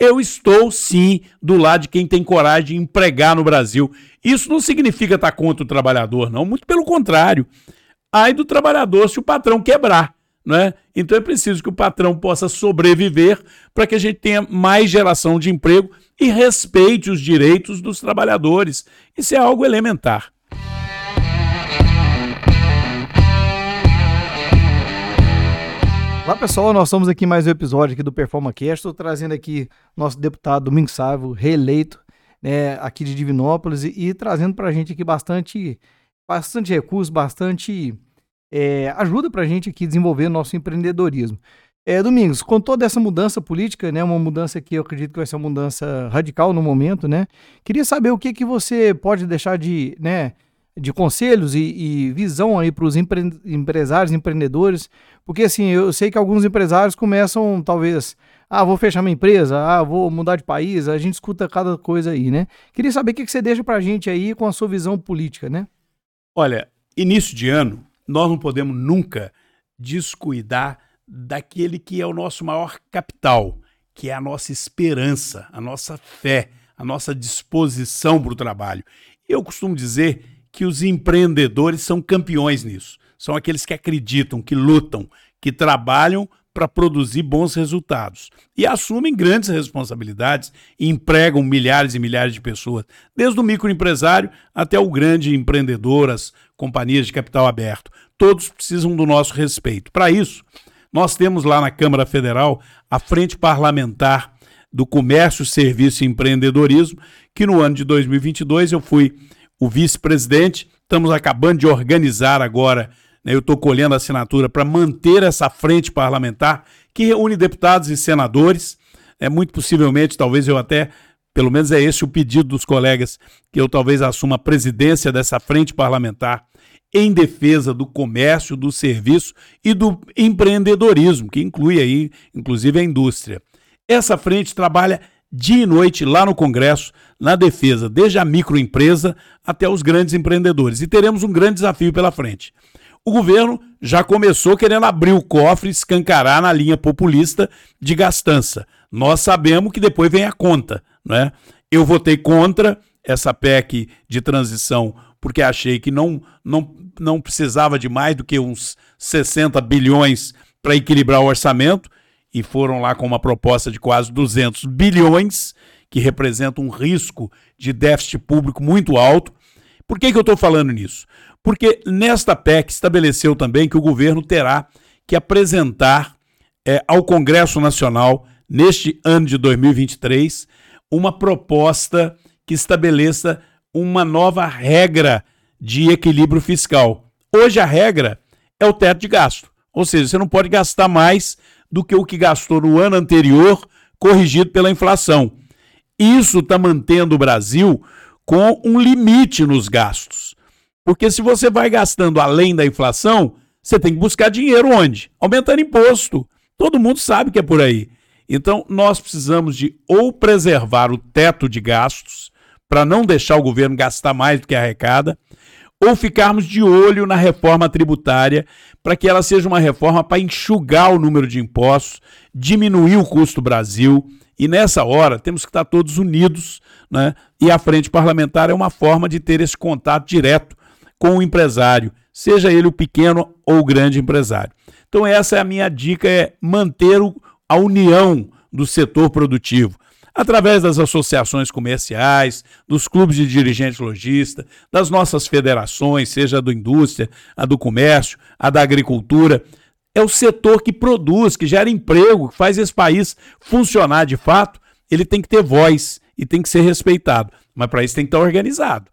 eu estou sim do lado de quem tem coragem de empregar no Brasil. Isso não significa estar contra o trabalhador, não, muito pelo contrário. Ai do trabalhador se o patrão quebrar. Né? Então é preciso que o patrão possa sobreviver para que a gente tenha mais geração de emprego e respeite os direitos dos trabalhadores. Isso é algo elementar. Olá pessoal, nós estamos aqui mais um episódio aqui do PerformaCast. Estou trazendo aqui nosso deputado Domingos Sávio, reeleito né, aqui de Divinópolis e, e trazendo para a gente aqui bastante, bastante recurso, bastante é, ajuda para a gente aqui desenvolver nosso empreendedorismo. É, Domingos, com toda essa mudança política, né, uma mudança que eu acredito que vai ser uma mudança radical no momento, né? Queria saber o que, que você pode deixar de, né, de conselhos e, e visão aí para os empre empresários, empreendedores, porque assim, eu sei que alguns empresários começam, talvez, ah, vou fechar minha empresa, ah, vou mudar de país, a gente escuta cada coisa aí, né? Queria saber o que, que você deixa para a gente aí com a sua visão política, né? Olha, início de ano, nós não podemos nunca descuidar daquele que é o nosso maior capital, que é a nossa esperança, a nossa fé, a nossa disposição para o trabalho. Eu costumo dizer que os empreendedores são campeões nisso. São aqueles que acreditam, que lutam, que trabalham para produzir bons resultados e assumem grandes responsabilidades e empregam milhares e milhares de pessoas, desde o microempresário até o grande empreendedor, as companhias de capital aberto. Todos precisam do nosso respeito. Para isso, nós temos lá na Câmara Federal a Frente Parlamentar do Comércio, Serviço e Empreendedorismo, que no ano de 2022 eu fui o vice-presidente. Estamos acabando de organizar agora né, eu estou colhendo assinatura para manter essa frente parlamentar que reúne deputados e senadores. É muito possivelmente, talvez eu até, pelo menos é esse o pedido dos colegas, que eu talvez assuma a presidência dessa frente parlamentar em defesa do comércio, do serviço e do empreendedorismo, que inclui aí, inclusive, a indústria. Essa frente trabalha dia e noite lá no Congresso, na defesa, desde a microempresa até os grandes empreendedores. E teremos um grande desafio pela frente o governo já começou querendo abrir o cofre escancarar na linha populista de gastança. Nós sabemos que depois vem a conta. Né? Eu votei contra essa PEC de transição porque achei que não, não, não precisava de mais do que uns 60 bilhões para equilibrar o orçamento e foram lá com uma proposta de quase 200 bilhões, que representa um risco de déficit público muito alto. Por que, que eu estou falando nisso? Porque nesta PEC estabeleceu também que o governo terá que apresentar é, ao Congresso Nacional, neste ano de 2023, uma proposta que estabeleça uma nova regra de equilíbrio fiscal. Hoje a regra é o teto de gasto, ou seja, você não pode gastar mais do que o que gastou no ano anterior, corrigido pela inflação. Isso está mantendo o Brasil com um limite nos gastos. Porque se você vai gastando além da inflação, você tem que buscar dinheiro onde? Aumentando imposto. Todo mundo sabe que é por aí. Então, nós precisamos de ou preservar o teto de gastos, para não deixar o governo gastar mais do que arrecada, ou ficarmos de olho na reforma tributária, para que ela seja uma reforma para enxugar o número de impostos, diminuir o custo Brasil. E nessa hora temos que estar todos unidos, né? E a frente parlamentar é uma forma de ter esse contato direto com o empresário, seja ele o pequeno ou o grande empresário. Então essa é a minha dica, é manter a união do setor produtivo através das associações comerciais, dos clubes de dirigentes lojistas, das nossas federações, seja a do indústria, a do comércio, a da agricultura. É o setor que produz, que gera emprego, que faz esse país funcionar de fato. Ele tem que ter voz e tem que ser respeitado. Mas para isso tem que estar organizado.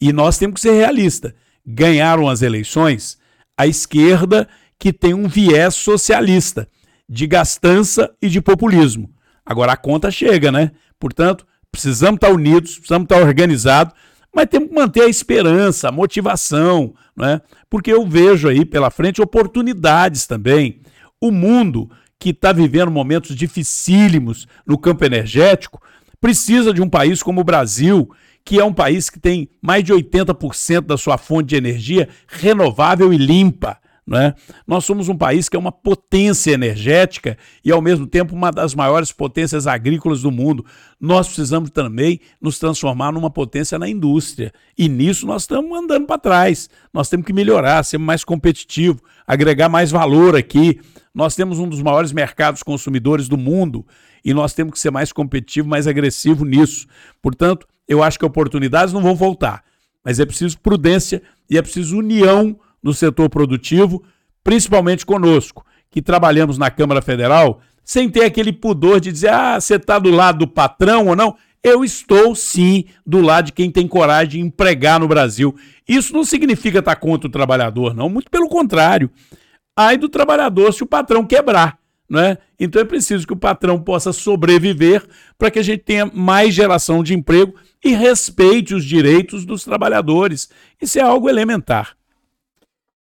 E nós temos que ser realistas ganharam as eleições a esquerda que tem um viés socialista, de gastança e de populismo. Agora a conta chega, né? Portanto, precisamos estar unidos, precisamos estar organizados, mas temos que manter a esperança, a motivação, né? Porque eu vejo aí pela frente oportunidades também. O mundo que está vivendo momentos dificílimos no campo energético precisa de um país como o Brasil, que é um país que tem mais de 80% da sua fonte de energia renovável e limpa. É? Nós somos um país que é uma potência energética e, ao mesmo tempo, uma das maiores potências agrícolas do mundo. Nós precisamos também nos transformar numa potência na indústria. E nisso nós estamos andando para trás. Nós temos que melhorar, ser mais competitivo, agregar mais valor aqui. Nós temos um dos maiores mercados consumidores do mundo e nós temos que ser mais competitivo, mais agressivo nisso. Portanto, eu acho que oportunidades não vão voltar, mas é preciso prudência e é preciso união no setor produtivo, principalmente conosco, que trabalhamos na Câmara Federal, sem ter aquele pudor de dizer, ah, você está do lado do patrão ou não. Eu estou sim do lado de quem tem coragem de empregar no Brasil. Isso não significa estar contra o trabalhador, não, muito pelo contrário. Ai do trabalhador se o patrão quebrar. Né? Então é preciso que o patrão possa sobreviver para que a gente tenha mais geração de emprego e respeite os direitos dos trabalhadores. Isso é algo elementar.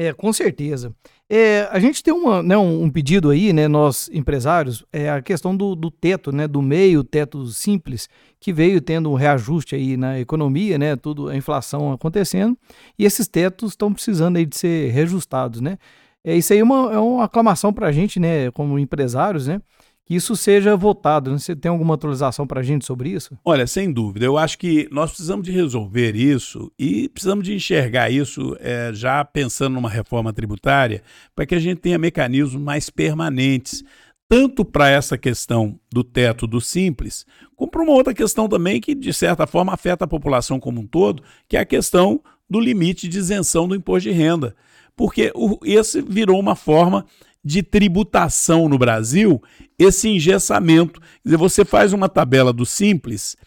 É, com certeza. É, a gente tem uma, né, um, um, pedido aí, né, nós empresários, é a questão do, do teto, né, do meio teto simples, que veio tendo um reajuste aí na economia, né, tudo a inflação acontecendo, e esses tetos estão precisando aí de ser reajustados, né. É, isso aí é uma, é uma aclamação para a gente, né, como empresários, né, que isso seja votado. Você tem alguma atualização para a gente sobre isso? Olha, sem dúvida. Eu acho que nós precisamos de resolver isso e precisamos de enxergar isso é, já pensando numa reforma tributária para que a gente tenha mecanismos mais permanentes, tanto para essa questão do teto do simples, como para uma outra questão também que, de certa forma, afeta a população como um todo, que é a questão do limite de isenção do imposto de renda. Porque o, esse virou uma forma de tributação no Brasil esse engessamento. Quer dizer, você faz uma tabela do simples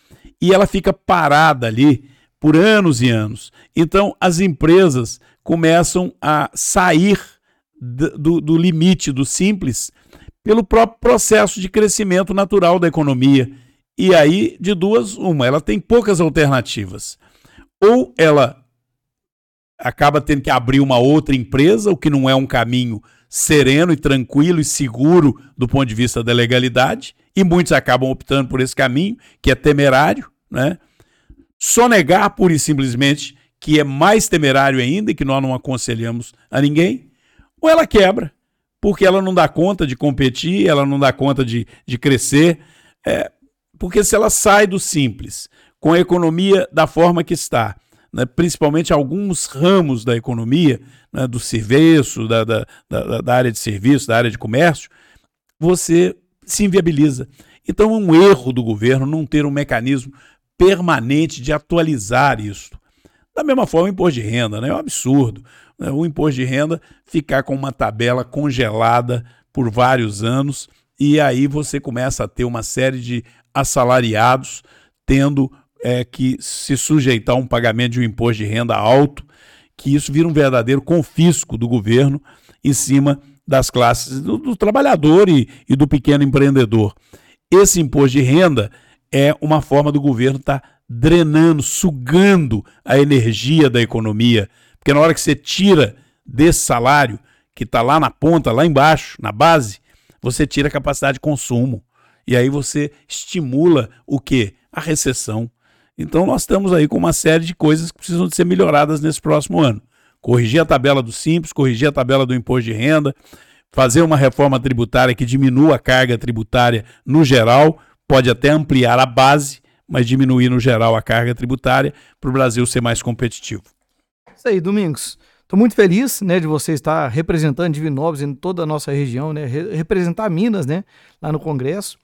e ela fica parada ali por anos e anos. Então, as empresas começam a sair do, do limite do simples pelo próprio processo de crescimento natural da economia. E aí, de duas, uma, ela tem poucas alternativas. Ou ela acaba tendo que abrir uma outra empresa, o que não é um caminho sereno e tranquilo e seguro do ponto de vista da legalidade, e muitos acabam optando por esse caminho, que é temerário, né? Sonegar pura e simplesmente, que é mais temerário ainda e que nós não aconselhamos a ninguém, ou ela quebra, porque ela não dá conta de competir, ela não dá conta de, de crescer, é, porque se ela sai do simples, com a economia da forma que está, né, principalmente alguns ramos da economia, né, do serviço, da, da, da, da, área de serviço, da área de comércio, você se inviabiliza. Então é um erro do governo não ter um mecanismo permanente de atualizar isso. Da mesma forma, o imposto de renda, né? é um absurdo. Né? O imposto de renda ficar com uma tabela congelada por vários anos e aí você começa a ter uma série de assalariados tendo é, que se sujeitar a um pagamento de um imposto de renda alto que isso vira um verdadeiro confisco do governo em cima das classes do, do trabalhador e, e, do pequeno empreendedor. Esse imposto de renda é uma forma do governo estar tá drenando, sugando a energia da economia, porque na hora que você tira desse salário que está lá na ponta, lá embaixo, na base, você tira a capacidade de consumo. E aí você estimula o que? A recessão. Então nós estamos aí com uma série de coisas que precisam de ser melhoradas nesse próximo ano. Corrigir a tabela do Simples, corrigir a tabela do imposto de renda, fazer uma reforma tributária que diminua a carga tributária no geral, pode até ampliar a base, mas diminuir no geral a carga tributária para o Brasil ser mais competitivo. Isso aí, Domingos. Estou muito feliz né, de você estar representando Divinópolis em toda a nossa região, né, representar Minas né, lá no Congresso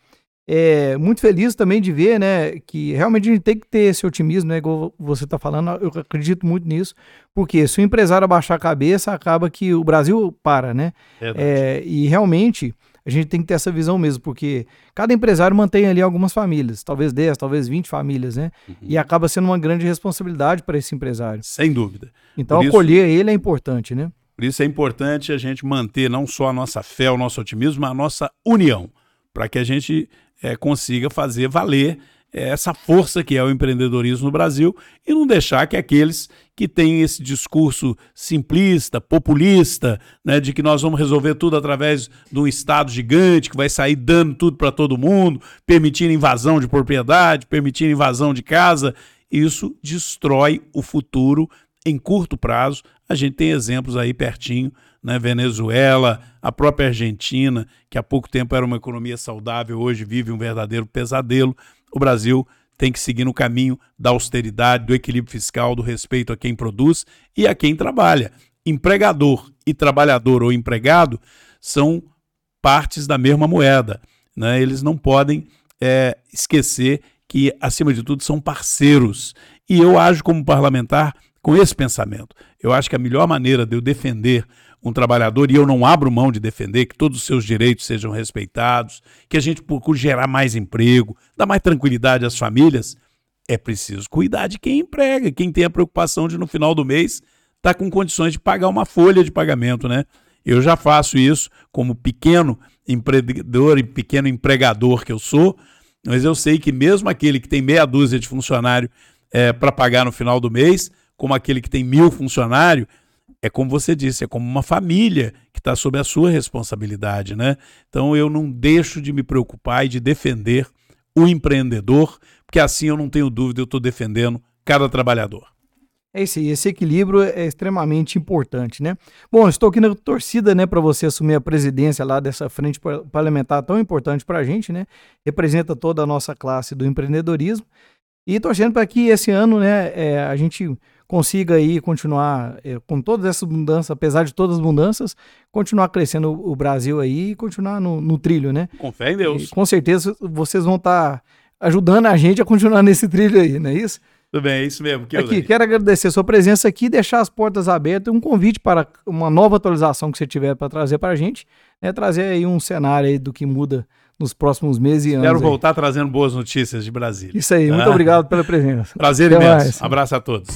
é, muito feliz também de ver, né, que realmente a gente tem que ter esse otimismo, né, igual você está falando, eu acredito muito nisso, porque se o empresário abaixar a cabeça, acaba que o Brasil para, né, é, e realmente a gente tem que ter essa visão mesmo, porque cada empresário mantém ali algumas famílias, talvez 10, talvez 20 famílias, né, uhum. e acaba sendo uma grande responsabilidade para esse empresário. Sem dúvida. Então Por acolher isso... ele é importante, né. Por isso é importante a gente manter não só a nossa fé, o nosso otimismo, mas a nossa união, para que a gente é, consiga fazer valer é, essa força que é o empreendedorismo no Brasil e não deixar que aqueles que têm esse discurso simplista, populista, né, de que nós vamos resolver tudo através de um Estado gigante que vai sair dando tudo para todo mundo, permitindo invasão de propriedade, permitindo invasão de casa, isso destrói o futuro em curto prazo. A gente tem exemplos aí pertinho né? Venezuela, a própria Argentina, que há pouco tempo era uma economia saudável, hoje vive um verdadeiro pesadelo. O Brasil tem que seguir no caminho da austeridade, do equilíbrio fiscal, do respeito a quem produz e a quem trabalha. Empregador e trabalhador ou empregado são partes da mesma moeda. Né? Eles não podem é, esquecer que, acima de tudo, são parceiros. E eu ajo como parlamentar com esse pensamento. Eu acho que a melhor maneira de eu defender um trabalhador, e eu não abro mão de defender que todos os seus direitos sejam respeitados, que a gente procure gerar mais emprego, dar mais tranquilidade às famílias, é preciso cuidar de quem emprega, quem tem a preocupação de no final do mês estar tá com condições de pagar uma folha de pagamento, né? Eu já faço isso como pequeno empreendedor e pequeno empregador que eu sou, mas eu sei que mesmo aquele que tem meia dúzia de funcionário é, para pagar no final do mês, como aquele que tem mil funcionários, é como você disse, é como uma família que está sob a sua responsabilidade, né? Então eu não deixo de me preocupar e de defender o empreendedor, porque assim eu não tenho dúvida, eu estou defendendo cada trabalhador. É isso aí, esse equilíbrio é extremamente importante, né? Bom, estou aqui na torcida, né, para você assumir a presidência lá dessa frente parlamentar tão importante para a gente, né? Representa toda a nossa classe do empreendedorismo e torcendo para que esse ano, né, é, a gente consiga aí continuar é, com todas essas mudanças, apesar de todas as mudanças, continuar crescendo o Brasil aí e continuar no, no trilho, né? Com fé em Deus. E, com certeza vocês vão estar tá ajudando a gente a continuar nesse trilho aí, não é isso? Tudo bem, é isso mesmo. Que aqui, quero agradecer a sua presença aqui, deixar as portas abertas, um convite para uma nova atualização que você tiver para trazer para a gente, né, trazer aí um cenário aí do que muda nos próximos meses e anos. Quero voltar trazendo boas notícias de Brasília. Isso aí, muito ah. obrigado pela presença. Prazer Até imenso. Mais. Abraço a todos.